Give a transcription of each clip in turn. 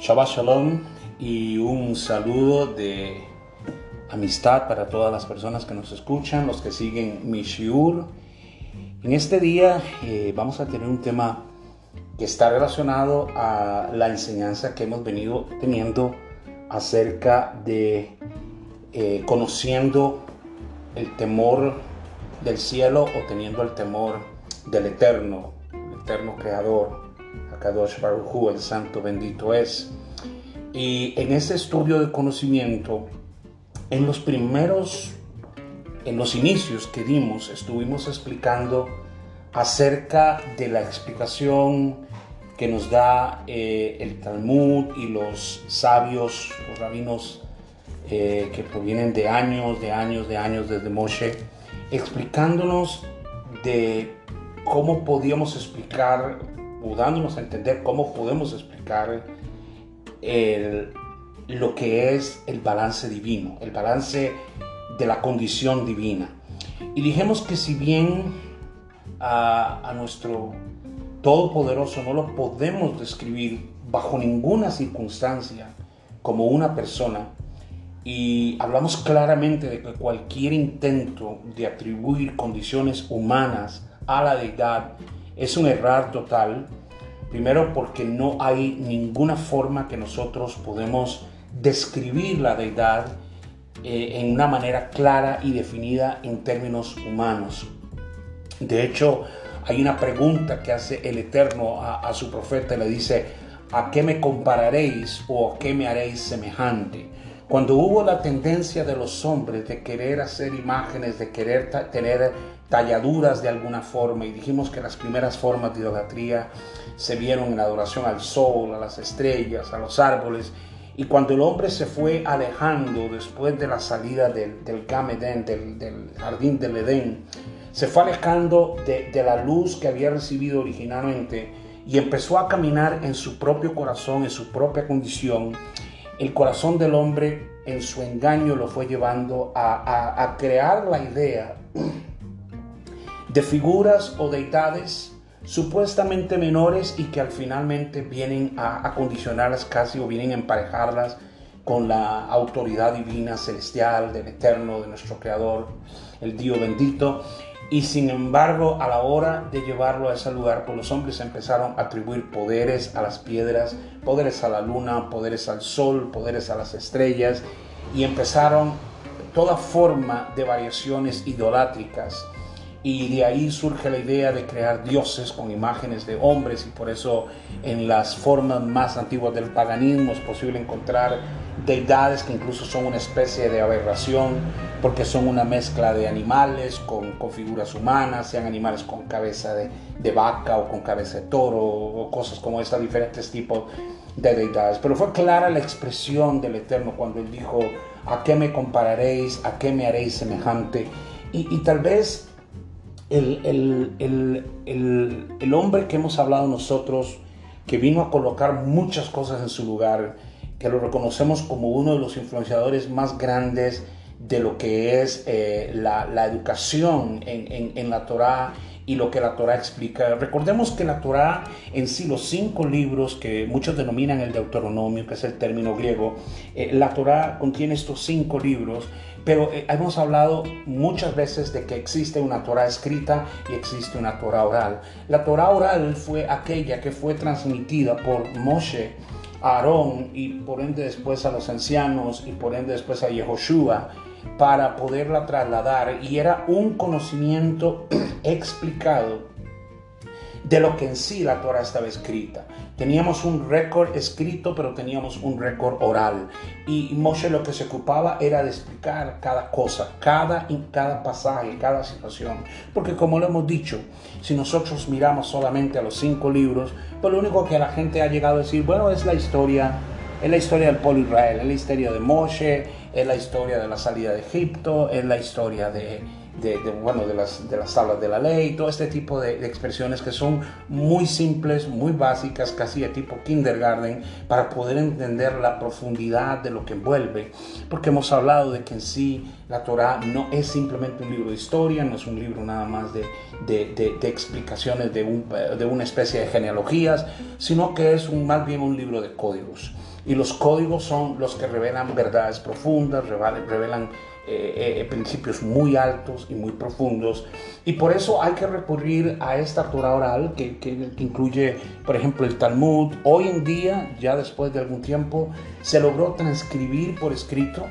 Shabbat Shalom y un saludo de amistad para todas las personas que nos escuchan, los que siguen mi shiur. En este día eh, vamos a tener un tema que está relacionado a la enseñanza que hemos venido teniendo acerca de eh, conociendo el temor del cielo o teniendo el temor del eterno, el eterno creador. Kadosh Baruj el santo bendito es. Y en ese estudio de conocimiento, en los primeros, en los inicios que dimos, estuvimos explicando acerca de la explicación que nos da eh, el Talmud y los sabios, los rabinos eh, que provienen de años, de años, de años desde Moshe, explicándonos de cómo podíamos explicar o dándonos a entender cómo podemos explicar lo que es el balance divino, el balance de la condición divina. Y dijimos que si bien a, a nuestro Todopoderoso no lo podemos describir bajo ninguna circunstancia como una persona, y hablamos claramente de que cualquier intento de atribuir condiciones humanas a la deidad es un error total. Primero porque no hay ninguna forma que nosotros podemos describir la deidad eh, en una manera clara y definida en términos humanos. De hecho, hay una pregunta que hace el Eterno a, su profeta, le dice, ¿a qué me compararéis o a qué me haréis semejante? Cuando hubo la tendencia de los hombres de querer hacer imágenes, de querer tener talladuras de alguna forma y dijimos que las primeras formas de idolatría se vieron en adoración al sol, a las estrellas, a los árboles y cuando el hombre se fue alejando después de la salida del, del del, jardín del Edén, se fue alejando de, la luz que había recibido originalmente y empezó a caminar en su propio corazón, en su propia condición, el corazón del hombre en su engaño lo fue llevando a, a crear la idea de figuras o deidades supuestamente menores y que al finalmente vienen a acondicionarlas casi o vienen a emparejarlas con la autoridad divina celestial del eterno, de nuestro creador, el Dios bendito. Y sin embargo, a la hora de llevarlo a ese lugar, pues los hombres empezaron a atribuir poderes a las piedras, poderes a la luna, poderes al sol, poderes a las estrellas, y empezaron toda forma de variaciones idolátricas y de ahí surge la idea de crear dioses con imágenes de hombres y por eso en las formas más antiguas del paganismo es posible encontrar deidades que incluso son una especie de aberración porque son una mezcla de animales con, con figuras humanas, sean animales con cabeza de, de, vaca o con cabeza de toro o cosas como estas, diferentes tipos de deidades. Pero fue clara la expresión del Eterno cuando él dijo, ¿a qué me compararéis? ¿A qué me haréis semejante? Y, y tal vez el, el, hombre que hemos hablado nosotros, que vino a colocar muchas cosas en su lugar, que lo reconocemos como uno de los influenciadores más grandes de lo que es eh, la, la, educación en, en, en, la Torá y lo que la Torá explica. Recordemos que la Torá en sí, los cinco libros que muchos denominan el Deuteronomio, que es el término griego, eh, la Torá contiene estos cinco libros pero eh, hemos hablado muchas veces de que existe una Torah escrita y existe una Torah oral. La Torah oral fue aquella que fue transmitida por Moshe a Aarón y por ende después a los ancianos y por ende después a Yehoshua para poderla trasladar y era un conocimiento explicado de lo que en sí la Torah estaba escrita. Teníamos un récord escrito, pero teníamos un récord oral. Y Moshe lo que se ocupaba era de explicar cada cosa, cada, cada pasaje, cada situación. Porque como lo hemos dicho, si nosotros miramos solamente a los cinco libros, pues lo único que la gente ha llegado a decir, bueno, es la historia, es la historia del pueblo Israel, es la historia de Moshe, es la historia de la salida de Egipto, es la historia de de, bueno, de, las, de las tablas de la ley, todo este tipo de, expresiones que son muy simples, muy básicas, casi de tipo kindergarten, para poder entender la profundidad de lo que envuelve. Porque hemos hablado de que en sí la Torah no es simplemente un libro de historia, no es un libro nada más de, de explicaciones de, un, de una especie de genealogías, sino que es más bien un libro de códigos. y los códigos son los que revelan verdades profundas, revelan eh, eh, principios muy altos y muy profundos. Y por eso hay que recurrir a esta Torah oral que, que, incluye, por ejemplo, el Talmud. Hoy en día, ya después de algún tiempo, se logró transcribir por escrito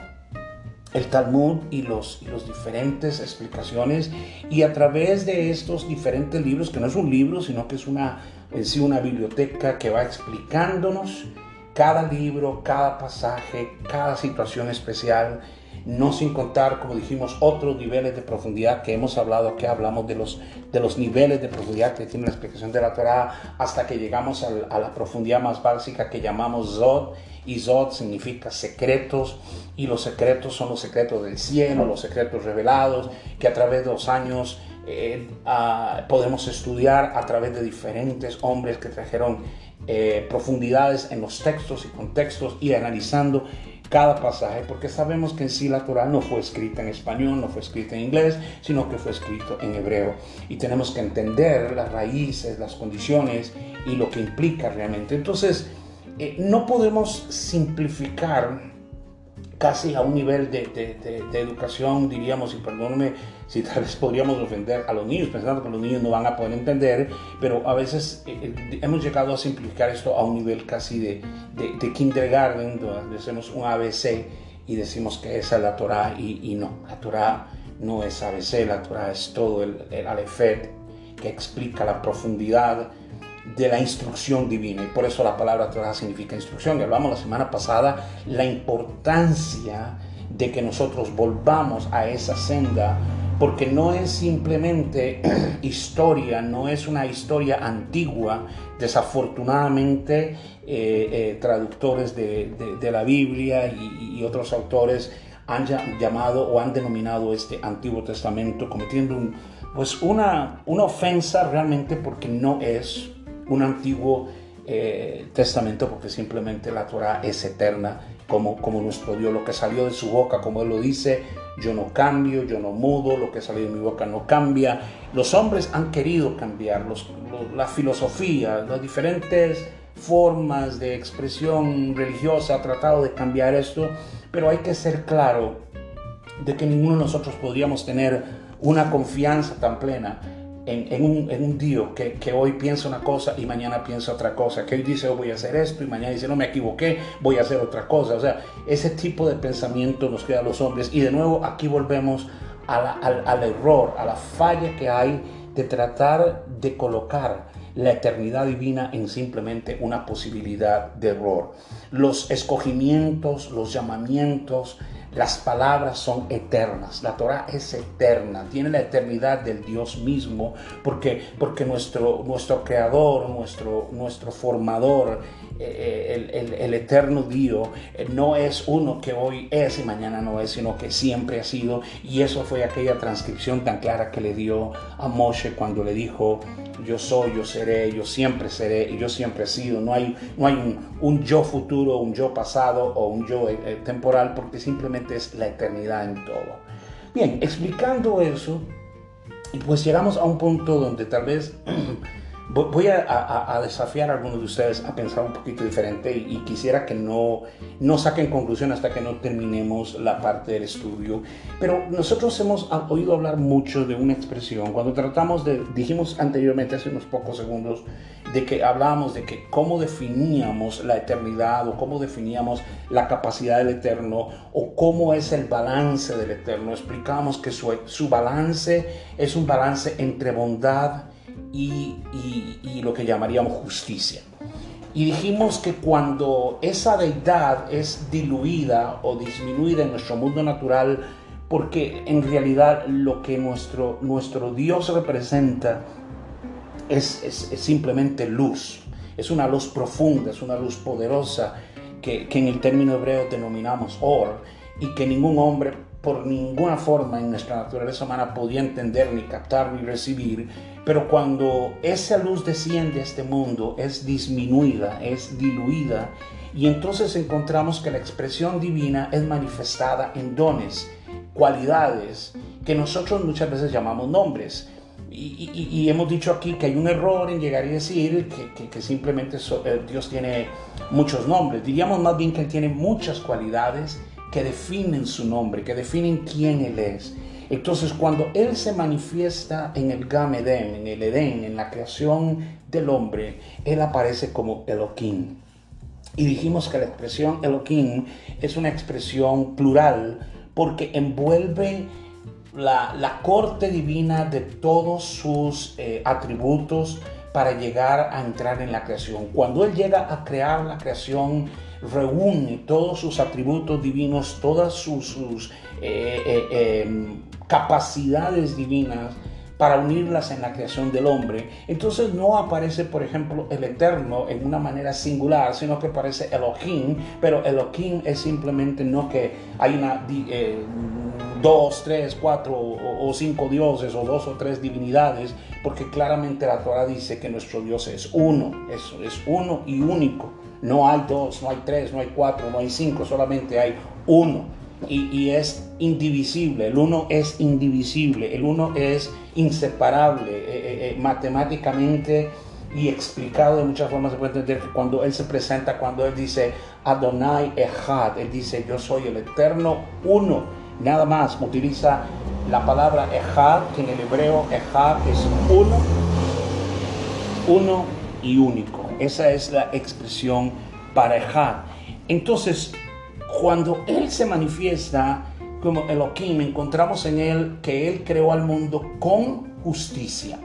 el Talmud y los, los diferentes explicaciones y a través de estos diferentes libros, que no es un libro, sino que es una, en sí una biblioteca que va explicándonos cada libro, cada pasaje, cada situación especial, no sin contar, como dijimos, otros niveles de profundidad que hemos hablado, que hablamos de los, de los niveles de profundidad que tiene la explicación de la Torah, hasta que llegamos a, la profundidad más básica que llamamos Zod, y Zod significa secretos, y los secretos son los secretos del cielo, los secretos revelados, que a través de los años eh, ah, podemos estudiar a través de diferentes hombres que trajeron eh, profundidades en los textos y contextos y analizando cada pasaje, porque sabemos que en sí la Torah no fue escrita en español, no fue escrita en inglés, sino que fue escrito en hebreo. Y tenemos que entender las raíces, las condiciones y lo que implica realmente. Entonces, eh, no podemos simplificar casi a un nivel de, de, educación, diríamos, y perdóneme si tal vez podríamos ofender a los niños, pensando que los niños no van a poder entender, pero a veces eh, eh, hemos llegado a simplificar esto a un nivel casi de, de, kindergarten, donde hacemos un ABC y decimos que esa es la Torah, y, no, la Torah no es ABC, la Torah es todo el, el Alefet que explica la profundidad de la instrucción divina. Y por eso la palabra Torah significa instrucción. Y hablamos la semana pasada la importancia de que nosotros volvamos a esa senda, porque no es simplemente historia, no es una historia antigua. Desafortunadamente, eh, eh, traductores de, la Biblia y, otros autores han llamado o han denominado este Antiguo Testamento cometiendo pues una, una ofensa realmente porque no es un antiguo eh, testamento porque simplemente la Torah es eterna como, como nuestro Dios. Lo que salió de su boca, como Él lo dice, yo no cambio, yo no mudo, lo que salió de mi boca no cambia. Los hombres han querido cambiar, la filosofía, las diferentes formas de expresión religiosa ha tratado de cambiar esto, pero hay que ser claro de que ninguno de nosotros podríamos tener una confianza tan plena en, un, en un Dios que, que, hoy piensa una cosa y mañana piensa otra cosa, que hoy dice oh, voy a hacer esto y mañana dice no me equivoqué, voy a hacer otra cosa. O sea, ese tipo de pensamiento nos queda a los hombres y de nuevo aquí volvemos al, al error, a la falla que hay de tratar de colocar la eternidad divina en simplemente una posibilidad de error. Los escogimientos, los llamamientos, las palabras son eternas, la Torah es eterna, tiene la eternidad del Dios mismo, porque, porque nuestro, nuestro creador, nuestro, nuestro formador, eh, el, el, eterno Dios eh, no es uno que hoy es y mañana no es, sino que siempre ha sido. Y eso fue aquella transcripción tan clara que le dio a Moshe cuando le dijo, yo soy, yo seré, yo siempre seré y yo siempre he sido. No hay, no hay un, un yo futuro, un yo pasado o un yo eh, temporal, porque simplemente es la eternidad en todo. Bien, explicando eso, pues llegamos a un punto donde tal vez Voy a, desafiar a algunos de ustedes a pensar un poquito diferente y, quisiera que no, no saquen conclusión hasta que no terminemos la parte del estudio. Pero nosotros hemos oído hablar mucho de una expresión. Cuando tratamos de, dijimos anteriormente hace unos pocos segundos, de que hablábamos de que cómo definíamos la eternidad o cómo definíamos la capacidad del eterno o cómo es el balance del eterno. Explicamos que su, su balance es un balance entre bondad y, lo que llamaríamos justicia. Y dijimos que cuando esa deidad es diluida o disminuida en nuestro mundo natural, porque en realidad lo que nuestro, nuestro Dios representa es, es, simplemente luz, es una luz profunda, es una luz poderosa que, que en el término hebreo denominamos or, y que ningún hombre por ninguna forma en nuestra naturaleza humana podía entender, ni captar, ni recibir, pero cuando esa luz desciende a este mundo es disminuida, es diluida, y entonces encontramos que la expresión divina es manifestada en dones, cualidades que nosotros muchas veces llamamos nombres. y, hemos dicho aquí que hay un error en llegar y decir que, simplemente eh, Dios tiene muchos nombres. Diríamos más bien que Él tiene muchas cualidades que definen su nombre, que definen quién Él es. Entonces, cuando Él se manifiesta en el Gamedén, en el Edén, en la creación del hombre, Él aparece como Elohim. Y dijimos que la expresión Elohim es una expresión plural porque envuelve la, corte divina de todos sus eh, atributos para llegar a entrar en la creación. Cuando Él llega a crear la creación, reúne todos sus atributos divinos, todas sus, eh, eh, em, capacidades divinas para unirlas en la creación del hombre. Entonces no aparece, por ejemplo, el Eterno en una manera singular, sino que aparece Elohim, pero Elohim es simplemente no que hay una dos, tres, cuatro o, cinco dioses o dos o tres divinidades, porque claramente la Torah dice que nuestro Dios es uno, eso es uno y único. No hay dos, no hay tres, no hay cuatro, no hay cinco, solamente hay uno. Y, es indivisible, el uno es indivisible, el uno es inseparable, eh, eh, eh, matemáticamente y explicado de muchas formas se puede entender que cuando Él se presenta, cuando Él dice Adonai Echad, Él dice yo soy el eterno uno nada más utiliza la palabra ejad, que en el hebreo ejad es uno, uno y único. Esa es la expresión para ejad. Entonces, cuando Él se manifiesta como Elohim, encontramos en Él que Él creó al mundo con justicia.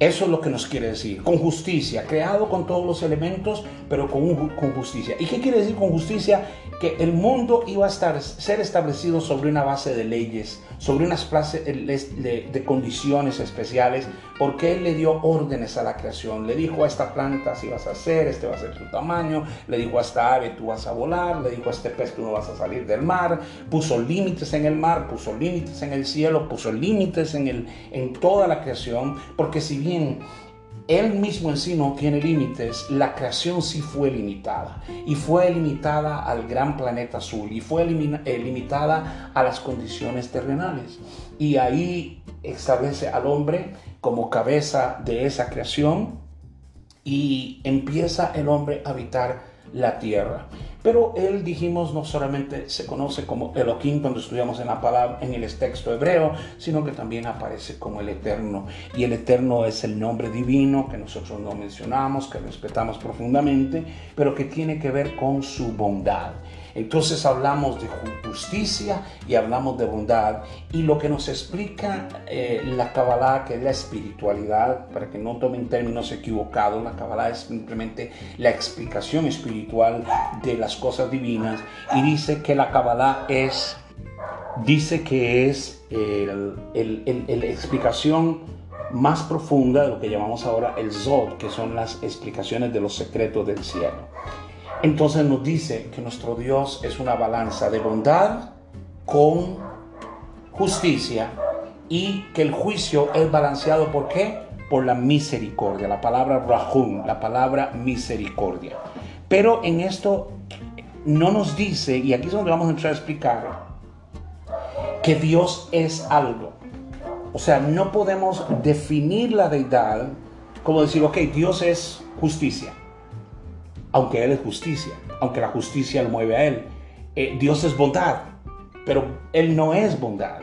Eso es lo que nos quiere decir, con justicia, creado con todos los elementos, pero con, con justicia. ¿Y qué quiere decir con justicia? Que el mundo iba a estar, ser establecido sobre una base de leyes, sobre unas clases de, de, condiciones especiales, porque Él le dio órdenes a la creación. Le dijo a esta planta si vas a hacer, este va a ser tu tamaño, le dijo a esta ave tú vas a volar, le dijo a este pez tú no vas a salir del mar, puso límites en el mar, puso límites en el cielo, puso límites en, el, en toda la creación, porque si bien él mismo en sí no tiene límites, la creación sí fue limitada. Y fue limitada al gran planeta azul. Y fue eh, limitada a las condiciones terrenales. Y ahí establece al hombre como cabeza de esa creación. Y empieza el hombre a habitar la tierra. Pero él, dijimos, no solamente se conoce como Elohim cuando estudiamos en la palabra, en el texto hebreo, sino que también aparece como el Eterno. Y el Eterno es el nombre divino que nosotros no mencionamos, que respetamos profundamente, pero que tiene que ver con su bondad. Entonces hablamos de justicia y hablamos de bondad. Y lo que nos explica eh, la Kabbalah, que es la espiritualidad, para que no tomen términos equivocados, la Kabbalah es simplemente la explicación espiritual de las cosas divinas. Y dice que la Kabbalah es, dice que es la explicación más profunda de lo que llamamos ahora el Zod, que son las explicaciones de los secretos del cielo. Entonces nos dice que nuestro Dios es una balanza de bondad con justicia y que el juicio es balanceado por qué? Por la misericordia, la palabra rahum, la palabra misericordia. Pero en esto no nos dice, y aquí es donde vamos a entrar a explicar, que Dios es algo. O sea, no podemos definir la deidad como decir, ok, Dios es justicia aunque Él es justicia, aunque la justicia lo mueve a Él. Eh, Dios es bondad, pero Él no es bondad.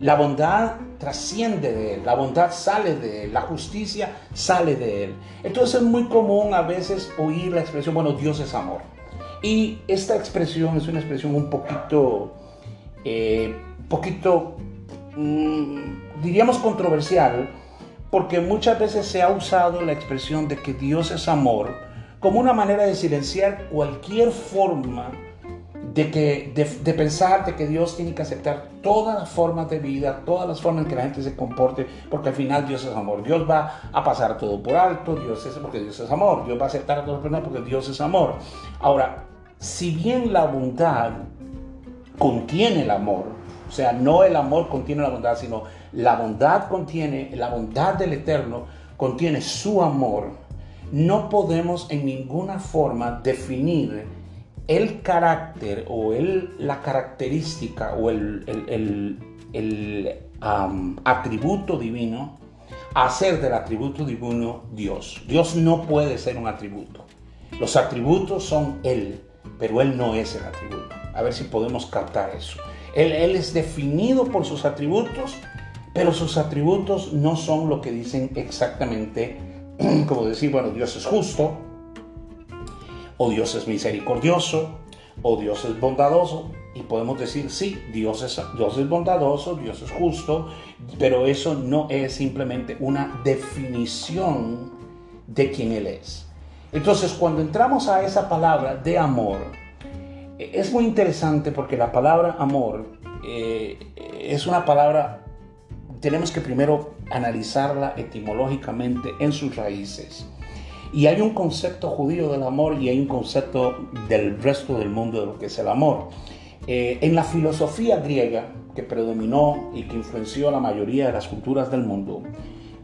La bondad trasciende de Él, la bondad sale de Él, la justicia sale de Él. Entonces es muy común a veces oír la expresión, bueno, Dios es amor. Y esta expresión es una expresión un poquito, eh, poquito, mm, diríamos controversial, porque muchas veces se ha usado la expresión de que Dios es amor como una manera de silenciar cualquier forma de, que, de, pensar de que Dios tiene que aceptar todas las formas de vida, todas las formas en que la gente se comporte, porque al final Dios es amor. Dios va a pasar todo por alto, Dios es porque Dios es amor. Dios va a aceptar a todas las personas porque Dios es amor. Ahora, si bien la bondad contiene el amor, o sea, no el amor contiene la bondad, sino la bondad contiene, la bondad del Eterno contiene su amor, no podemos en ninguna forma definir el carácter o el, la característica o el, el, atributo divino hacer del atributo divino Dios. Dios no puede ser un atributo. Los atributos son Él, pero Él no es el atributo. A ver si podemos captar eso. Él, él es definido por sus atributos, pero sus atributos no son lo que dicen exactamente, como decir, bueno, Dios es justo, o Dios es misericordioso, o Dios es bondadoso. Y podemos decir, sí, Dios es, Dios es bondadoso, Dios es justo, pero eso no es simplemente una definición de quién Él es. Entonces, cuando entramos a esa palabra de amor, es muy interesante porque la palabra amor eh, es una palabra, tenemos que primero analizarla etimológicamente en sus raíces. Y hay un concepto judío del amor y hay un concepto del resto del mundo de lo que es el amor. Eh, en la filosofía griega que predominó y que influenció a la mayoría de las culturas del mundo,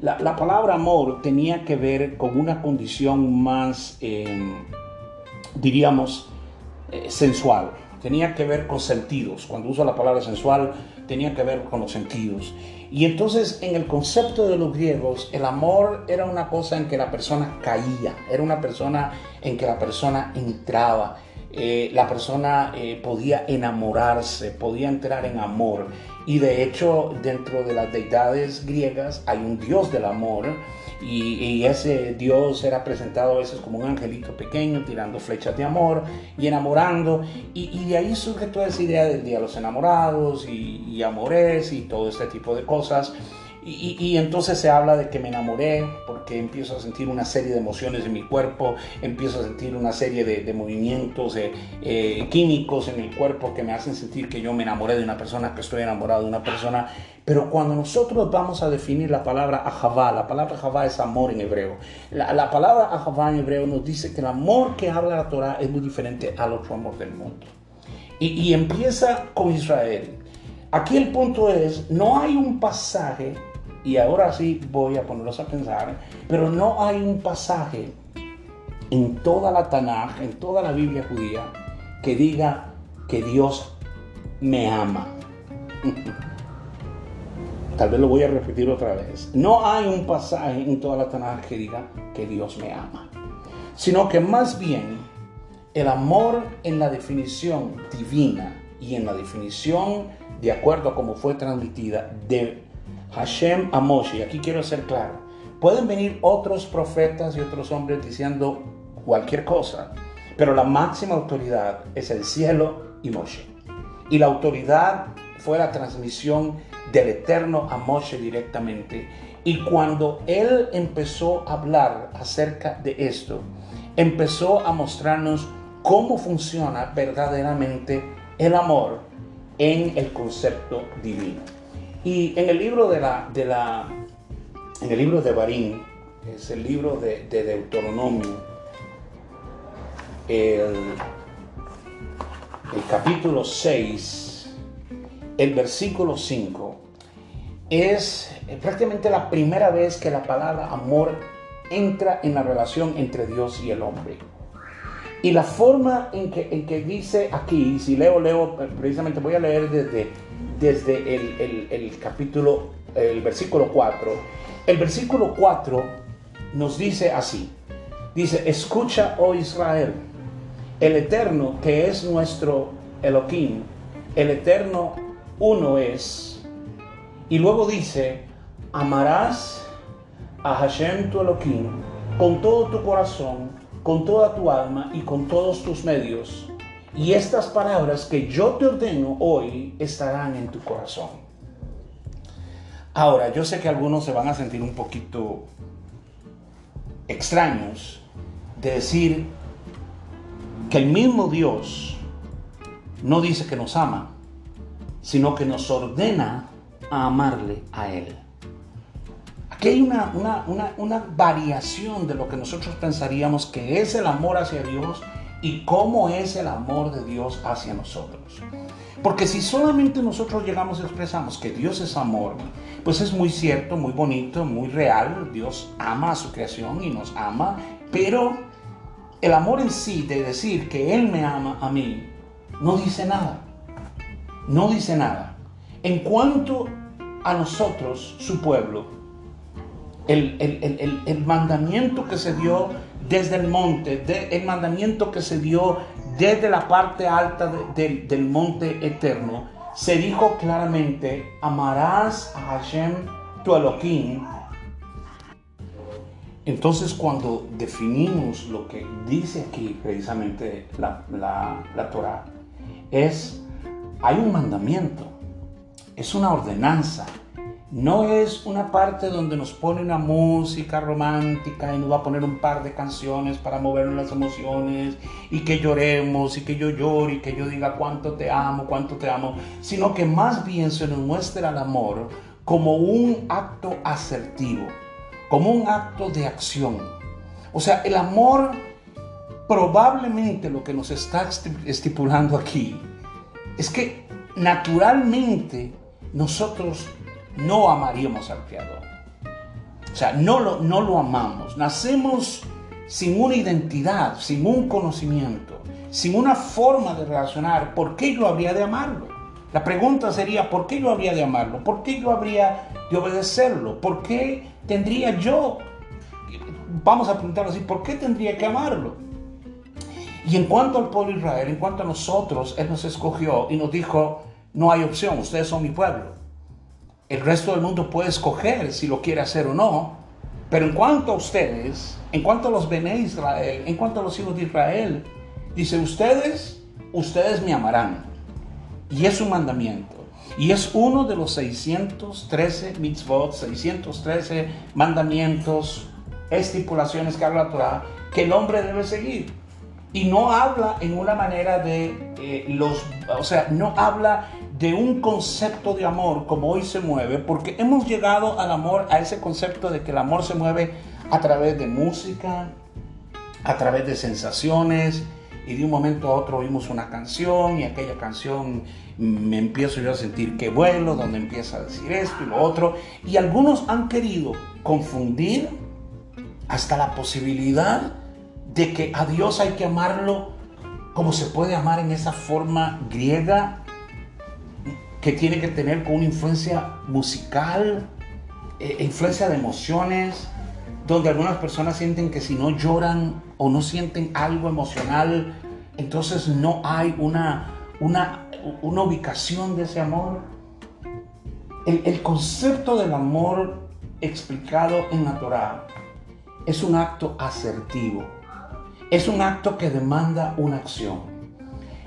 la, palabra amor tenía que ver con una condición más, eh, diríamos, eh, sensual, tenía que ver con sentidos. Cuando uso la palabra sensual, tenía que ver con los sentidos. Y entonces en el concepto de los griegos, el amor era una cosa en que la persona caía, era una persona en que la persona entraba, eh, la persona eh, podía enamorarse, podía entrar en amor. Y de hecho, dentro de las deidades griegas hay un dios del amor y, ese Dios era presentado a veces como un angelito pequeño tirando flechas de amor y enamorando. Y, de ahí surge toda esa idea del Día de los Enamorados y, y amores y todo este tipo de cosas. Y, entonces se habla de que me enamoré porque empiezo a sentir una serie de emociones en mi cuerpo, empiezo a sentir una serie de, movimientos eh, químicos en el cuerpo que me hacen sentir que yo me enamoré de una persona, que estoy enamorado de una persona. Pero cuando nosotros vamos a definir la palabra ahavá, la palabra ahavá es amor en hebreo. La, palabra ahavá en hebreo nos dice que el amor que habla la Torah es muy diferente al otro amor del mundo. Y, y empieza con Israel. Aquí el punto es, no hay un pasaje y ahora sí voy a ponerlos a pensar, pero no hay un pasaje en toda la Tanaj, en toda la Biblia judía, que diga que Dios me ama. Tal vez lo voy a repetir otra vez. No hay un pasaje en toda la Tanaj que diga que Dios me ama, sino que más bien el amor en la definición divina y en la definición de acuerdo a cómo fue transmitida de Hashem a Moshe, aquí quiero ser claro, pueden venir otros profetas y otros hombres diciendo cualquier cosa, pero la máxima autoridad es el cielo y Moshe. Y la autoridad fue la transmisión del Eterno a Moshe directamente. Y cuando él empezó a hablar acerca de esto, empezó a mostrarnos cómo funciona verdaderamente el amor en el concepto divino. Y en el libro de la, de la en el libro de Barín, es el libro de, Deuteronomio, el, el capítulo 6, el versículo 5, es prácticamente la primera vez que la palabra amor entra en la relación entre Dios y el hombre. Y la forma en que, en que dice aquí, si leo, leo, precisamente voy a leer desde desde el, capítulo, el versículo 4. El versículo 4 nos dice así. Dice, escucha, oh Israel, el Eterno que es nuestro Elohim, el Eterno uno es. Y luego dice, amarás a Hashem tu Elohim con todo tu corazón, con toda tu alma y con todos tus medios y estas palabras que yo te ordeno hoy estarán en tu corazón. Ahora, yo sé que algunos se van a sentir un poquito extraños de decir que el mismo Dios no dice que nos ama, sino que nos ordena a amarle a Él. Aquí hay una, una, una variación de lo que nosotros pensaríamos que es el amor hacia Dios y cómo es el amor de Dios hacia nosotros. Porque si solamente nosotros llegamos y expresamos que Dios es amor, pues es muy cierto, muy bonito, muy real. Dios ama a su creación y nos ama, pero el amor en sí de decir que Él me ama a mí, no dice nada. No dice nada. En cuanto a nosotros, su pueblo, el, mandamiento que se dio desde el monte, el mandamiento que se dio desde la parte alta del monte eterno, se dijo claramente, amarás a Hashem tu Elohim. Entonces cuando definimos lo que dice aquí precisamente la, la, la Torah, es, hay un mandamiento, es una ordenanza, no es una parte donde nos pone una música romántica y nos va a poner un par de canciones para mover las emociones y que lloremos y que yo llore y que yo diga cuánto te amo, cuánto te amo, sino que más bien se nos muestra el amor como un acto asertivo, como un acto de acción. O sea, el amor probablemente lo que nos está estipulando aquí es que naturalmente nosotros no amaríamos al Creador. O sea, no lo, no lo amamos. Nacemos sin una identidad, sin un conocimiento, sin una forma de relacionar. ¿Por qué yo habría de amarlo? La pregunta sería, ¿por qué yo habría de amarlo? ¿Por qué yo habría de obedecerlo? ¿Por qué tendría yo, vamos a preguntarlo así, ¿por qué tendría que amarlo? Y en cuanto al pueblo de Israel, en cuanto a nosotros, Él nos escogió y nos dijo, no hay opción, ustedes son mi pueblo. El resto del mundo puede escoger si lo quiere hacer o no. Pero en cuanto a ustedes, en cuanto a los Bene Israel, en cuanto a los hijos de Israel, dice, ustedes, ustedes me amarán. Y es un mandamiento. Y es uno de los 613 mitzvot, 613 mandamientos, estipulaciones que habla la Torah, que el hombre debe seguir. Y no habla en una manera de eh, los, o sea, no habla de un concepto de amor como hoy se mueve, porque hemos llegado al amor, a ese concepto de que el amor se mueve a través de música, a través de sensaciones, y de un momento a otro oímos una canción y aquella canción me empiezo yo a sentir que vuelo, donde empieza a decir esto y lo otro, y algunos han querido confundir hasta la posibilidad de que a Dios hay que amarlo como se puede amar en esa forma griega que tiene que tener con una influencia musical, eh, influencia de emociones, donde algunas personas sienten que si no lloran o no sienten algo emocional, entonces no hay una, una, una ubicación de ese amor. El, el concepto del amor explicado en la Torah es un acto asertivo, es un acto que demanda una acción.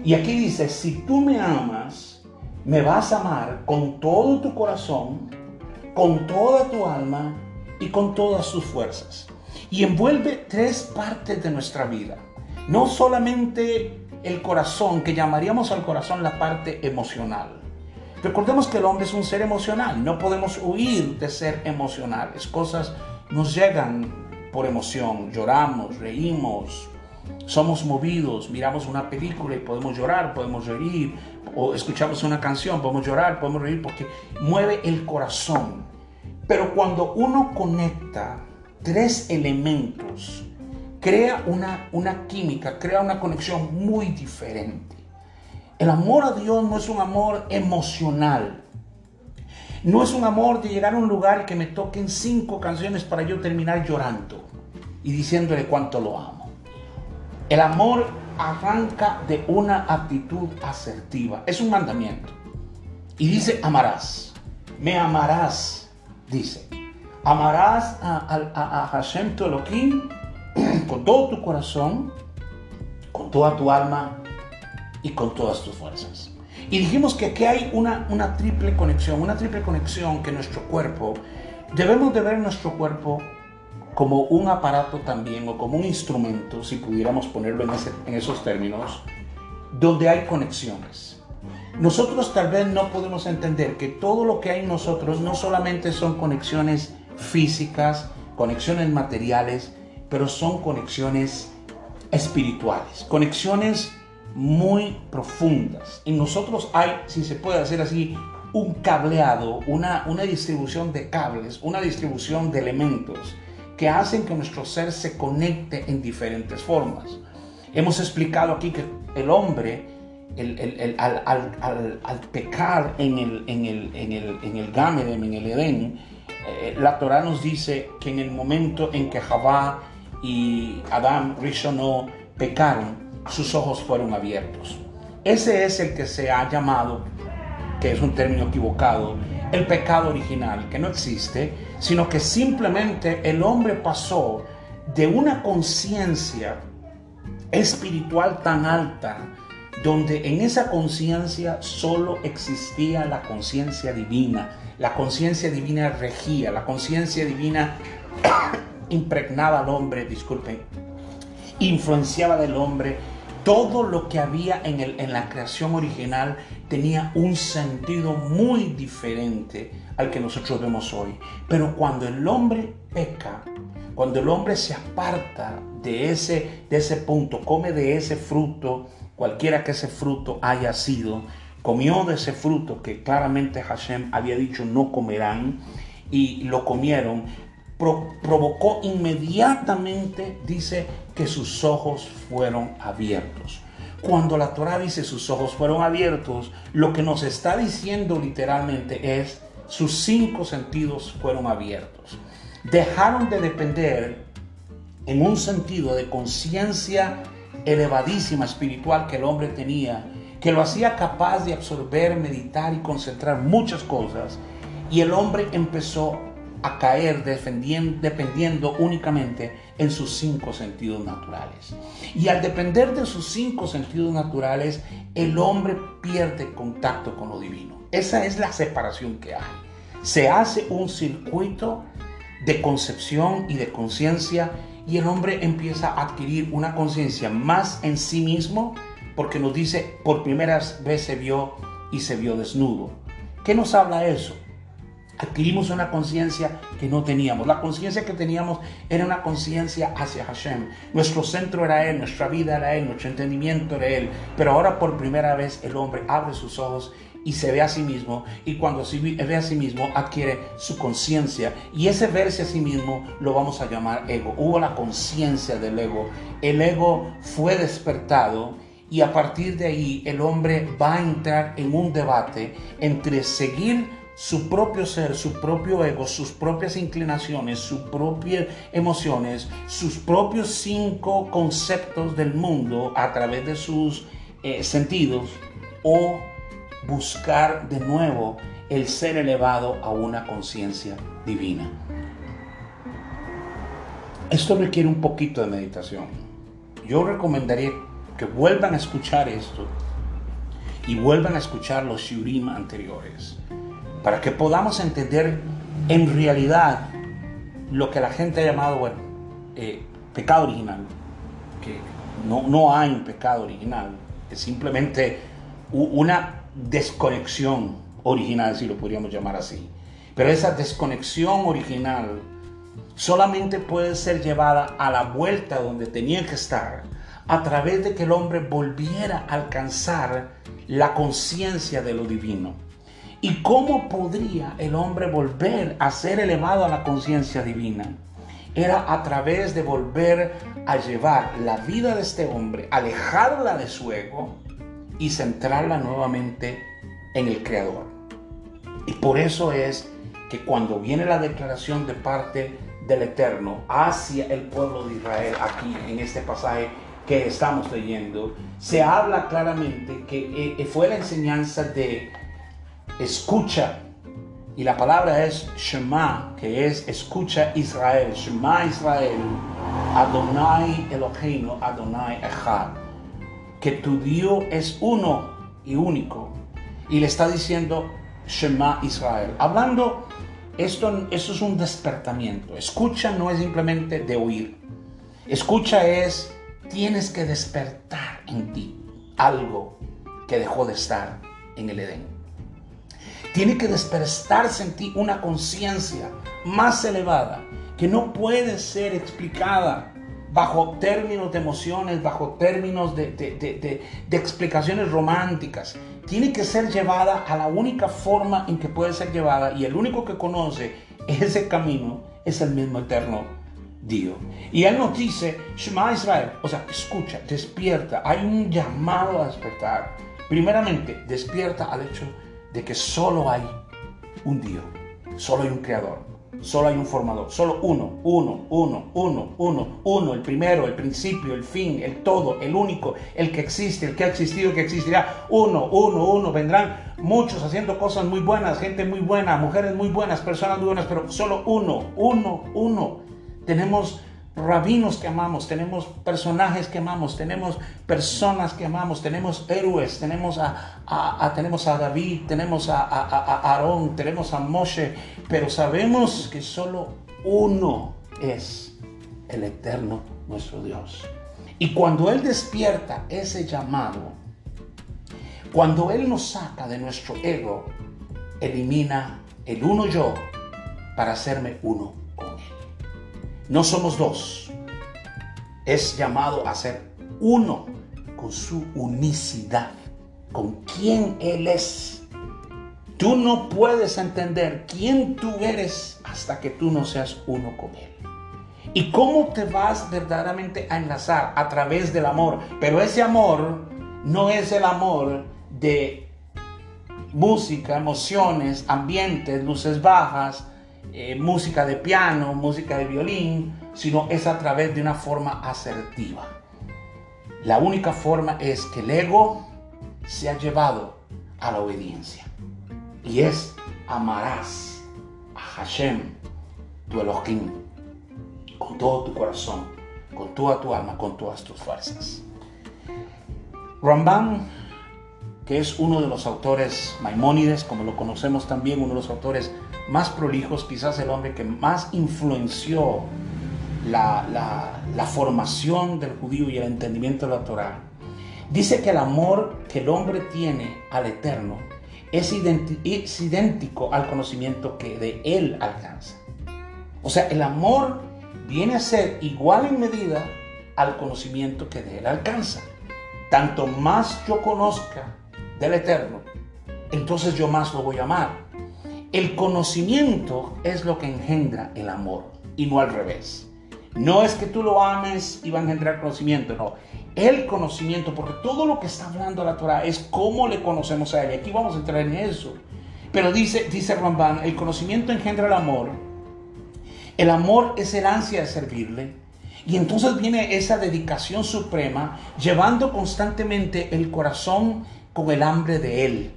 Y aquí dice, si tú me amas, me vas a amar con todo tu corazón, con toda tu alma y con todas tus fuerzas. Y envuelve tres partes de nuestra vida. No solamente el corazón, que llamaríamos al corazón la parte emocional. Recordemos que el hombre es un ser emocional, no podemos huir de ser emocionales. Cosas nos llegan por emoción, lloramos, reímos, somos movidos, miramos una película y podemos llorar, podemos reír, o escuchamos una canción, podemos llorar, podemos reír, porque mueve el corazón. Pero cuando uno conecta tres elementos, crea una, una química, crea una conexión muy diferente. El amor a Dios no es un amor emocional. No es un amor de llegar a un lugar que me toquen cinco canciones para yo terminar llorando y diciéndole cuánto lo amo. El amor arranca de una actitud asertiva. Es un mandamiento. Y dice, amarás. Me amarás, dice. Amarás a, Hashem tu con todo tu corazón, con toda tu alma y con todas tus fuerzas. Y dijimos que aquí hay una, una triple conexión, una triple conexión que nuestro cuerpo, debemos de ver nuestro cuerpo como un aparato también o como un instrumento, si pudiéramos ponerlo en, esos términos, donde hay conexiones. Nosotros tal vez no podemos entender que todo lo que hay en nosotros no solamente son conexiones físicas, conexiones materiales, pero son conexiones espirituales, conexiones muy profundas. En nosotros hay, si se puede hacer así, un cableado, una, una distribución de cables, una distribución de elementos que hacen que nuestro ser se conecte en diferentes formas. Hemos explicado aquí que el hombre, al, pecar en el, en el, en el, en el en el Edén, eh, la Torah nos dice que en el momento en que Javá y Adán Rishono pecaron, sus ojos fueron abiertos. Ese es el que se ha llamado, que es un término equivocado, el pecado original, que no existe, sino que simplemente el hombre pasó de una conciencia espiritual tan alta, donde en esa conciencia solo existía la conciencia divina, la conciencia divina regía, la conciencia divina impregnaba al hombre, disculpen, influenciaba del hombre. Todo lo que había en, el, en la creación original tenía un sentido muy diferente al que nosotros vemos hoy. Pero cuando el hombre peca, cuando el hombre se aparta de ese, de ese punto, come de ese fruto, cualquiera que ese fruto haya sido, comió de ese fruto que claramente Hashem había dicho no comerán y lo comieron, provocó inmediatamente, dice, que sus ojos fueron abiertos. Cuando la Torah dice sus ojos fueron abiertos, lo que nos está diciendo literalmente es sus cinco sentidos fueron abiertos. Dejaron de depender en un sentido de conciencia elevadísima espiritual que el hombre tenía, que lo hacía capaz de absorber, meditar y concentrar muchas cosas. Y el hombre empezó a caer dependiendo únicamente en sus cinco sentidos naturales. Y al depender de sus cinco sentidos naturales, el hombre pierde contacto con lo divino. Esa es la separación que hay. Se hace un circuito de concepción y de conciencia y el hombre empieza a adquirir una conciencia más en sí mismo porque nos dice por primera vez se vio y se vio desnudo. ¿Qué nos habla eso? Adquirimos una conciencia que no teníamos. La conciencia que teníamos era una conciencia hacia Hashem. Nuestro centro era Él, nuestra vida era Él, nuestro entendimiento era Él. Pero ahora por primera vez el hombre abre sus ojos y se ve a sí mismo y cuando se ve a sí mismo adquiere su conciencia y ese verse a sí mismo lo vamos a llamar ego. Hubo la conciencia del ego. El ego fue despertado y a partir de ahí el hombre va a entrar en un debate entre seguir su propio ser, su propio ego, sus propias inclinaciones, sus propias emociones, sus propios cinco conceptos del mundo a través de sus eh, sentidos o buscar de nuevo el ser elevado a una conciencia divina. Esto requiere un poquito de meditación. Yo recomendaría que vuelvan a escuchar esto y vuelvan a escuchar los shurim anteriores para que podamos entender en realidad lo que la gente ha llamado, bueno, eh, pecado original, que no, no hay un pecado original, es simplemente una desconexión original, si lo podríamos llamar así. Pero esa desconexión original solamente puede ser llevada a la vuelta donde tenía que estar a través de que el hombre volviera a alcanzar la conciencia de lo divino. ¿Y cómo podría el hombre volver a ser elevado a la conciencia divina? Era a través de volver a llevar la vida de este hombre, alejarla de su ego y centrarla nuevamente en el Creador. Y por eso es que cuando viene la declaración de parte del Eterno hacia el pueblo de Israel, aquí en este pasaje que estamos leyendo, se habla claramente que eh, fue la enseñanza de escucha. Y la palabra es Shema, que es escucha Israel. Shema Israel, Adonai Eloheinu, Adonai Echad. Que tu Dios es uno y único. Y le está diciendo Shema Israel. Hablando, esto, esto es un despertamiento. Escucha no es simplemente de oír. Escucha es, tienes que despertar en ti algo que dejó de estar en el Edén. Tiene que despertarse en ti una conciencia más elevada que no puede ser explicada bajo términos de emociones, bajo términos de, de, explicaciones románticas. Tiene que ser llevada a la única forma en que puede ser llevada y el único que conoce ese camino es el mismo eterno Dios. Y Él nos dice, Shema Israel, o sea, escucha, despierta, hay un llamado a despertar. Primeramente, despierta al hecho de que solo hay un Dios, solo hay un creador. solo hay un formador, solo uno, uno, uno, uno, uno, uno, el primero, el principio, el fin, el todo, el único, el que existe, el que ha existido, el que existirá, uno, uno, uno, vendrán muchos haciendo cosas muy buenas, gente muy buena, mujeres muy buenas, personas buenas, pero solo uno, uno, uno. Tenemos rabinos que amamos, tenemos personajes que amamos, tenemos personas que amamos, tenemos héroes, tenemos a, tenemos a David, tenemos a, a, Aarón, tenemos a Moshe, pero sabemos que solo uno es el eterno nuestro Dios. Y cuando Él despierta ese llamado, cuando Él nos saca de nuestro ego, elimina el uno yo para hacerme uno no somos dos. Es llamado a ser uno con su unicidad, con quien Él es. Tú no puedes entender quién tú eres hasta que tú no seas uno con Él. ¿Y cómo te vas verdaderamente a enlazar? A través del amor. Pero ese amor no es el amor de música, emociones, ambientes, luces bajas, eh, música de piano, música de violín, sino es a través de una forma asertiva. La única forma es que el ego se ha llevado a la obediencia. Y es amarás a Hashem, tu Elohim, con todo tu corazón, con toda tu alma, con todas tus fuerzas. Ramban que es uno de los autores Maimónides, como lo conocemos también, uno de los autores más prolijos, quizás el hombre que más influenció la, formación del judío y el entendimiento de la Torah, dice que el amor que el hombre tiene al Eterno es, es idéntico al conocimiento que de Él alcanza. O sea, el amor viene a ser igual en medida al conocimiento que de Él alcanza. Tanto más yo conozca del Eterno, entonces yo más lo voy a amar. El conocimiento es lo que engendra el amor y no al revés. No es que tú lo ames y va a engendrar conocimiento, no. El conocimiento, porque todo lo que está hablando la Torah es cómo le conocemos a Él. Y aquí vamos a entrar en eso. Pero dice, dice Ramban, el conocimiento engendra el amor. El amor es el ansia de servirle. Y entonces viene esa dedicación suprema, llevando constantemente el corazón con el hambre de Él,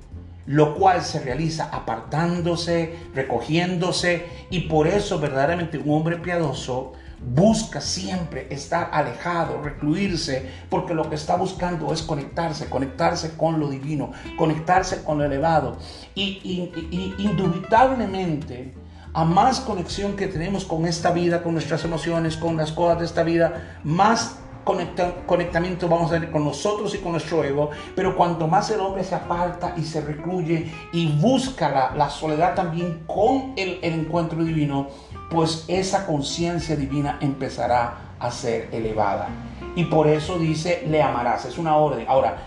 lo cual se realiza apartándose, recogiéndose, y por eso verdaderamente un hombre piadoso busca siempre estar alejado, recluirse, porque lo que está buscando es conectarse, conectarse con lo divino, conectarse con lo elevado. Y, y indubitablemente, a más conexión que tenemos con esta vida, con nuestras emociones, con las cosas de esta vida, más conectamiento vamos a tener con nosotros y con nuestro ego, pero cuanto más el hombre se aparta y se recluye y busca la, soledad también con el, el encuentro divino, pues esa conciencia divina empezará a ser elevada. Y por eso dice, le amarás, es una orden. Ahora,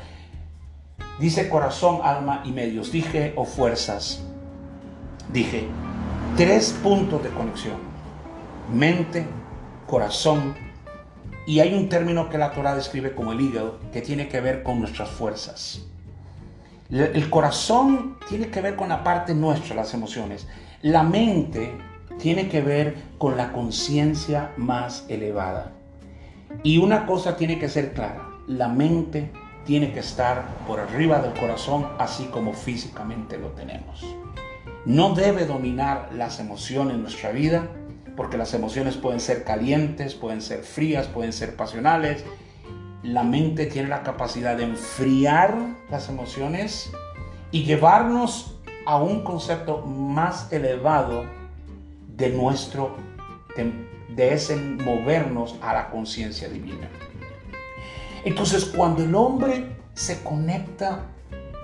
dice corazón, alma y medios, dije, o fuerzas, dije, tres puntos de conexión, mente, corazón y hay un término que la Torah describe como el hígado, que tiene que ver con nuestras fuerzas. El corazón tiene que ver con la parte nuestra, las emociones. La mente tiene que ver con la conciencia más elevada. Y una cosa tiene que ser clara, la mente tiene que estar por arriba del corazón así como físicamente lo tenemos. No debe dominar las emociones en nuestra vida, porque las emociones pueden ser calientes, pueden ser frías, pueden ser pasionales. La mente tiene la capacidad de enfriar las emociones y llevarnos a un concepto más elevado de nuestro, de, ese movernos a la conciencia divina. Entonces, cuando el hombre se conecta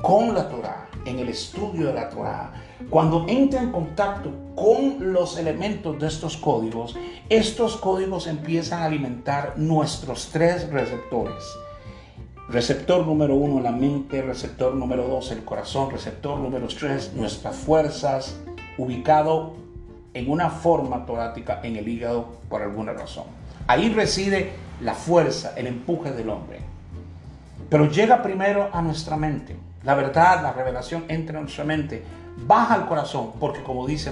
con la Torah, en el estudio de la Torah, cuando entra en contacto con los elementos de estos códigos, estos códigos empiezan a alimentar nuestros tres receptores. Receptor número uno, la mente, receptor número dos, el corazón, receptor número tres, nuestras fuerzas, ubicado en una forma torática en el hígado por alguna razón. Ahí reside la fuerza, el empuje del hombre. Pero llega primero a nuestra mente. La verdad, la revelación entra en nuestra mente, baja al corazón, porque como dice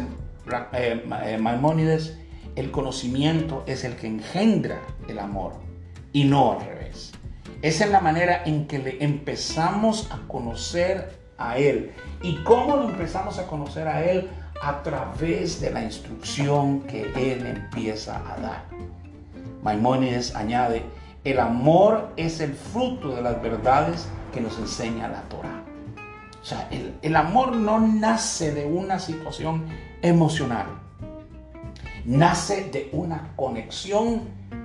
eh, eh, Maimónides, el conocimiento es el que engendra el amor y no al revés. Es en la manera en que le empezamos a conocer a Él. ¿Y cómo lo empezamos a conocer a Él? A través de la instrucción que Él empieza a dar. Maimónides añade, el amor es el fruto de las verdades que nos enseña la Torah. O sea, el, amor no nace de una situación emocional, nace de una conexión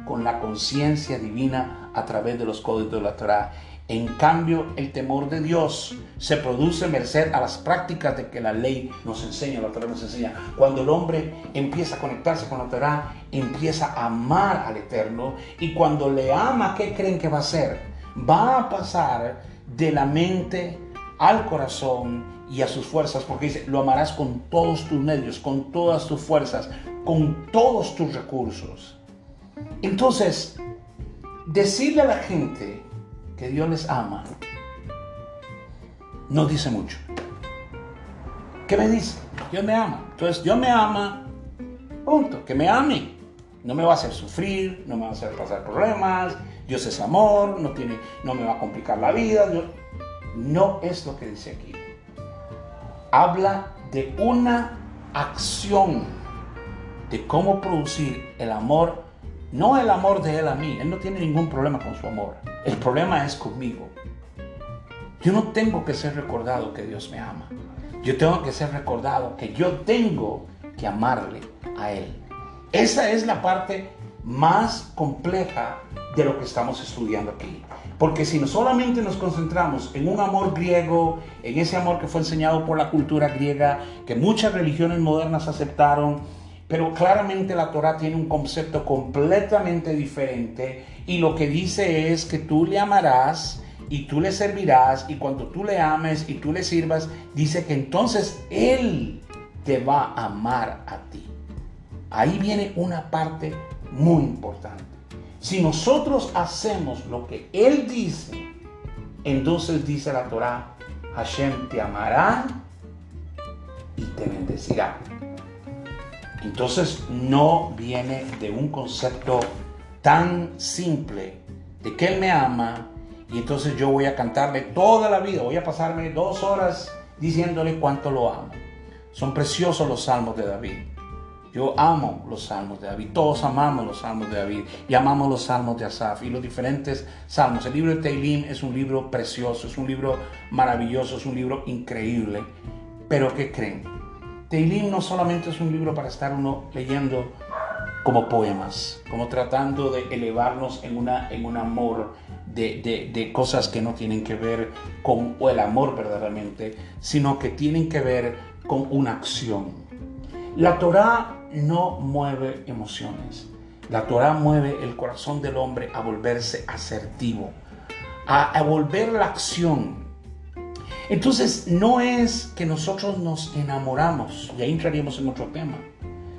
con la conciencia divina a través de los códigos de la Torah. En cambio, el temor de Dios se produce merced a las prácticas de que la ley nos enseña, la Torah nos enseña. Cuando el hombre empieza a conectarse con la Torah, empieza a amar al Eterno. Y cuando le ama, ¿qué creen que va a hacer? Va a pasar de la mente al corazón y a sus fuerzas, porque dice, lo amarás con todos tus medios, con todas tus fuerzas, con todos tus recursos. Entonces, decirle a la gente que Dios les ama no dice mucho. ¿Qué me dice? Dios me ama. Entonces, Dios me ama, punto, que me ame. No me va a hacer sufrir, no me va a hacer pasar problemas. Dios es amor, no, tiene, no me va a complicar la vida. No es lo que dice aquí. Habla de una acción de cómo producir el amor, no el amor de él a mí. Él no tiene ningún problema con su amor. El problema es conmigo. Yo no tengo que ser recordado que Dios me ama. Yo tengo que ser recordado que yo tengo que amarle a Él. Esa es la parte más compleja de lo que estamos estudiando aquí. Porque si no solamente nos concentramos en un amor griego, en ese amor que fue enseñado por la cultura griega, que muchas religiones modernas aceptaron, pero claramente la Torah tiene un concepto completamente diferente y lo que dice es que tú le amarás y tú le servirás y cuando tú le ames y tú le sirvas, dice que entonces Él te va a amar a ti. Ahí viene una parte muy importante. Si nosotros hacemos lo que Él dice, entonces dice la Torah, Hashem te amará y te bendecirá. Entonces no viene de un concepto tan simple de que Él me ama y entonces yo voy a cantarle toda la vida, voy a pasarme dos horas diciéndole cuánto lo amo. Son preciosos los salmos de David. Yo amo los salmos de David, todos amamos los salmos de David y amamos los salmos de Asaf y los diferentes salmos. El libro de Teilim es un libro precioso, es un libro maravilloso, es un libro increíble. Pero ¿qué creen? Teilim no solamente es un libro para estar uno leyendo como poemas, como tratando de elevarnos en, una, en un amor de, de, cosas que no tienen que ver con el amor verdaderamente, sino que tienen que ver con una acción. La Torah no mueve emociones. La Torah mueve el corazón del hombre a volverse asertivo, a, volver la acción. Entonces no es que nosotros nos enamoramos, y ahí entraríamos en otro tema,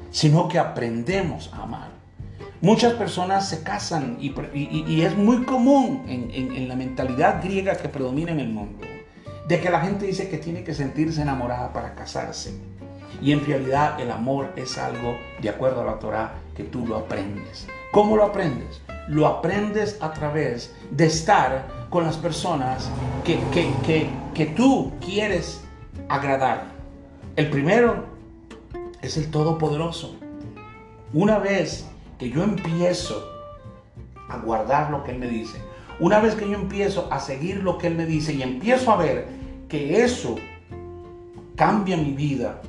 sino que aprendemos a amar. Muchas personas se casan y, es muy común en, en la mentalidad griega que predomina en el mundo, de que la gente dice que tiene que sentirse enamorada para casarse. Y en realidad el amor es algo, de acuerdo a la Torah, que tú lo aprendes. ¿Cómo lo aprendes? Lo aprendes a través de estar con las personas que, que, que tú quieres agradar. El primero es el Todopoderoso. Una vez que yo empiezo a guardar lo que Él me dice, una vez que yo empiezo a seguir lo que Él me dice y empiezo a ver que eso cambia mi vida,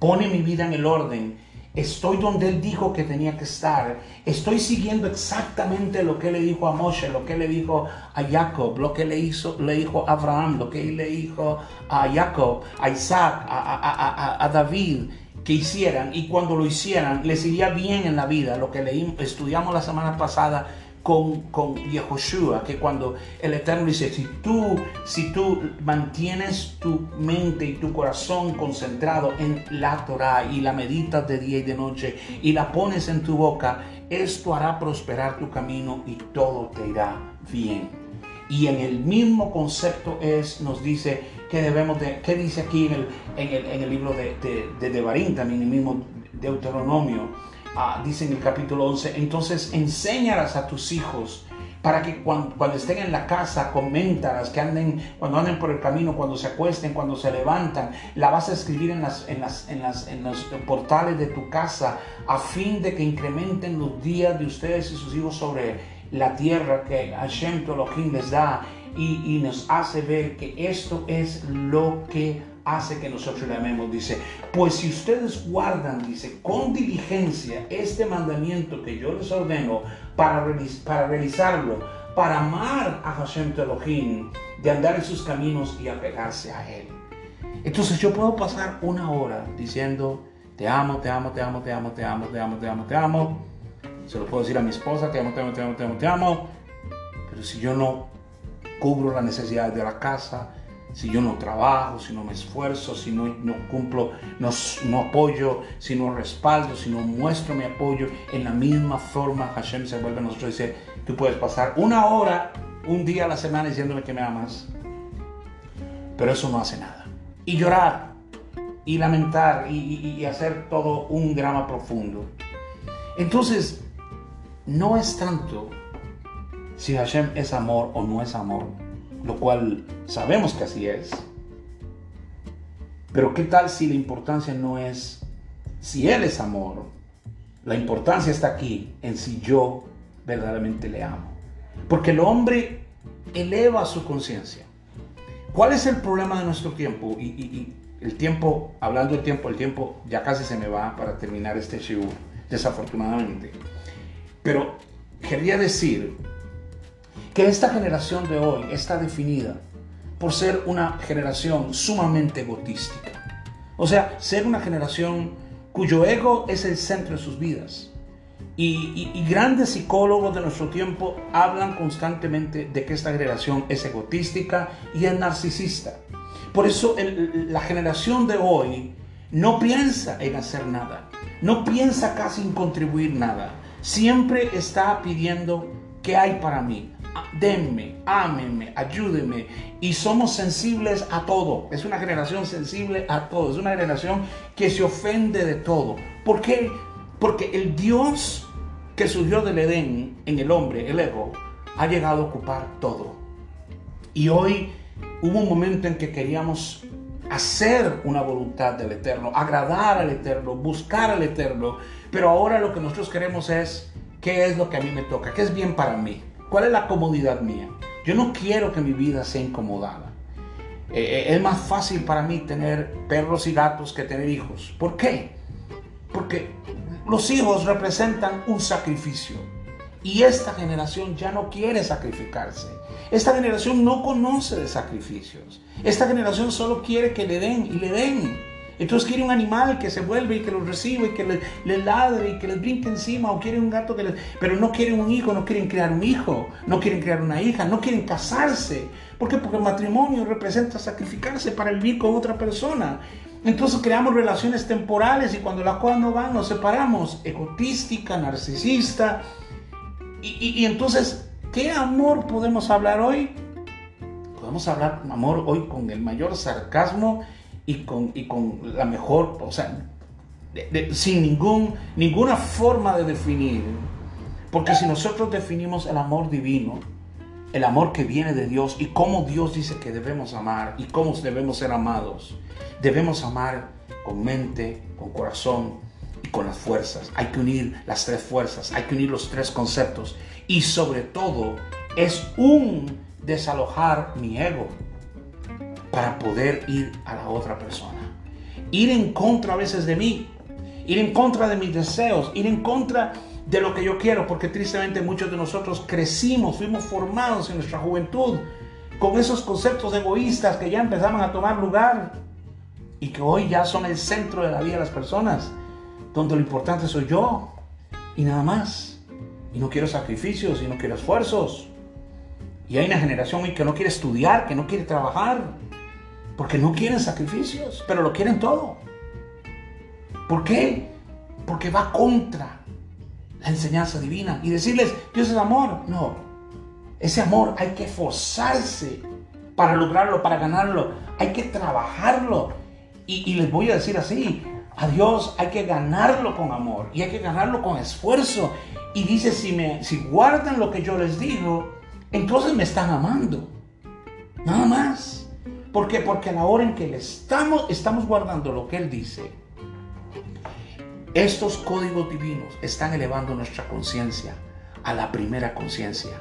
pone mi vida en el orden. Estoy donde Él dijo que tenía que estar. Estoy siguiendo exactamente lo que le dijo a Moshe, lo que le dijo a Jacob, lo que le, hizo, le dijo a Abraham, lo que le dijo a Jacob, a Isaac, a, David que hicieran. Y cuando lo hicieran, les iría bien en la vida. Lo que leímos, estudiamos la semana pasada con, con Yehoshua, que cuando el Eterno dice, si tú, si tú mantienes tu mente y tu corazón concentrado en la Torah y la meditas de día y de noche y la pones en tu boca, esto hará prosperar tu camino y todo te irá bien. Y en el mismo concepto es, nos dice que debemos de, ¿qué dice aquí en el, en el, en el libro de, de, de también el mismo Deuteronomio? Ah, dice en el capítulo 11, entonces enséñalas a tus hijos para que cuando, estén en la casa, coméntalas, que anden, cuando anden por el camino, cuando se acuesten, cuando se levantan, la vas a escribir en, las, en, las, en, las, en los portales de tu casa, a fin de que incrementen los días de ustedes y sus hijos sobre la tierra que Hashem Elohim les da y nos hace ver que esto es lo que hace que nosotros le amemos. Dice, pues si ustedes guardan, dice, con diligencia este mandamiento que yo les ordeno para, para realizarlo, para amar a Hashem Elohim, de andar en sus caminos y apegarse a Él. Entonces yo puedo pasar una hora diciendo, te amo, te amo, te amo, te amo, te amo, te amo, te amo, te amo. Se lo puedo decir a mi esposa, te amo, te amo, te amo, te amo, te amo. Pero si yo no cubro las necesidades de la casa, si yo no trabajo, si no me esfuerzo, si no, no cumplo, no, no, apoyo, si no respaldo, si no muestro mi apoyo, en la misma forma Hashem se vuelve a nosotros y dice, tú puedes pasar una hora, un día a la semana diciéndome que me amas, pero eso no hace nada. Y llorar, y lamentar, y, y hacer todo un drama profundo. Entonces, no es tanto si Hashem es amor o no es amor lo cual sabemos que así es. Pero ¿qué tal si la importancia no es si Él es amor? La importancia está aquí en si yo verdaderamente le amo. Porque el hombre eleva su conciencia. ¿Cuál es el problema de nuestro tiempo? Y, el tiempo, hablando del tiempo, el tiempo ya casi se me va para terminar este show, desafortunadamente. Pero quería decir que esta generación de hoy está definida por ser una generación sumamente egotística. O sea, ser una generación cuyo ego es el centro de sus vidas. Y, grandes psicólogos de nuestro tiempo hablan constantemente de que esta generación es egotística y es narcisista. Por eso la generación de hoy no piensa en hacer nada, no piensa casi en contribuir nada. Siempre está pidiendo qué hay para mí, denme, ámenme, ayúdenme. Y somos sensibles a todo. Es una generación sensible a todo. Es una generación que se ofende de todo. ¿Por qué? Porque el Dios que surgió del Edén en el hombre, el ego, ha llegado a ocupar todo. Y hoy hubo un momento en que queríamos hacer una voluntad del Eterno, agradar al Eterno, buscar al Eterno. Pero ahora lo que nosotros queremos es, ¿qué es lo que a mí me toca? ¿Qué es bien para mí? ¿Cuál es la comodidad mía? Yo no quiero que mi vida sea incomodada. Eh, eh, es más fácil para mí tener perros y gatos que tener hijos. ¿Por qué? Porque los hijos representan un sacrificio. Y esta generación ya no quiere sacrificarse. Esta generación no conoce de sacrificios. Esta generación solo quiere que le den y le den. Entonces quiere un animal que se vuelve y que los reciba y que le, ladre y que les brinque encima o quiere un gato que les... Pero no quieren un hijo, no quieren crear un hijo, no quieren crear una hija, no quieren casarse. ¿Por qué? Porque el matrimonio representa sacrificarse para vivir con otra persona. Entonces creamos relaciones temporales y cuando las cosas no van nos separamos. Egotística, narcisista. Y, y entonces, ¿qué amor podemos hablar hoy? Podemos hablar amor hoy con el mayor sarcasmo y con, y con la mejor, o sea, sin ningún, ninguna forma de definir. Porque si nosotros definimos el amor divino, el amor que viene de Dios y cómo Dios dice que debemos amar y cómo debemos ser amados, debemos amar con mente, con corazón y con las fuerzas. Hay que unir las tres fuerzas, hay que unir los tres conceptos y sobre todo es un desalojar mi ego para poder ir a la otra persona. Ir en contra a veces de mí, ir en contra de mis deseos, ir en contra de lo que yo quiero, porque tristemente muchos de nosotros crecimos, fuimos formados en nuestra juventud con esos conceptos egoístas que ya empezaban a tomar lugar y que hoy ya son el centro de la vida de las personas, donde lo importante soy yo y nada más. Y no quiero sacrificios y no quiero esfuerzos. Y hay una generación hoy que no quiere estudiar, que no quiere trabajar, porque no quieren sacrificios, pero lo quieren todo. ¿Por qué? Porque va contra la enseñanza divina. Y decirles, Dios es amor. No. Ese amor hay que esforzarse para lograrlo, para ganarlo. Hay que trabajarlo. Y, les voy a decir así, a Dios hay que ganarlo con amor y hay que ganarlo con esfuerzo. Y dice, si, me, si guardan lo que yo les digo, entonces me están amando. Nada más. ¿Por qué? Porque a la hora en que le estamos, estamos guardando lo que Él dice, estos códigos divinos están elevando nuestra conciencia a la primera conciencia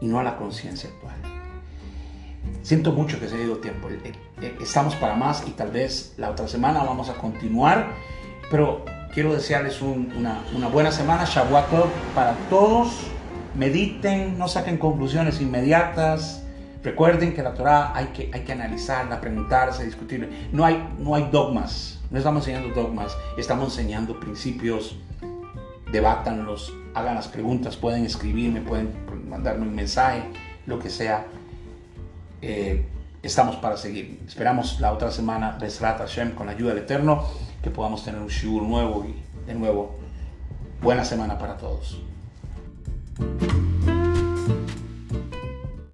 y no a la conciencia actual. Siento mucho que se haya ido tiempo. Eh, eh, estamos para más y tal vez la otra semana vamos a continuar. Pero quiero desearles una, buena semana. Shabbat para todos. Mediten, no saquen conclusiones inmediatas. Recuerden que la Torah hay que, hay que analizarla, preguntarse, discutirla. No hay, no hay dogmas. No estamos enseñando dogmas. Estamos enseñando principios. Debátanlos, hagan las preguntas, pueden escribirme, pueden mandarme un mensaje, lo que sea eh, estamos para seguir. Esperamos la otra semana, Besrat Hashem, con la ayuda del Eterno, que podamos tener un shiur nuevo y de nuevo, buena semana para todos.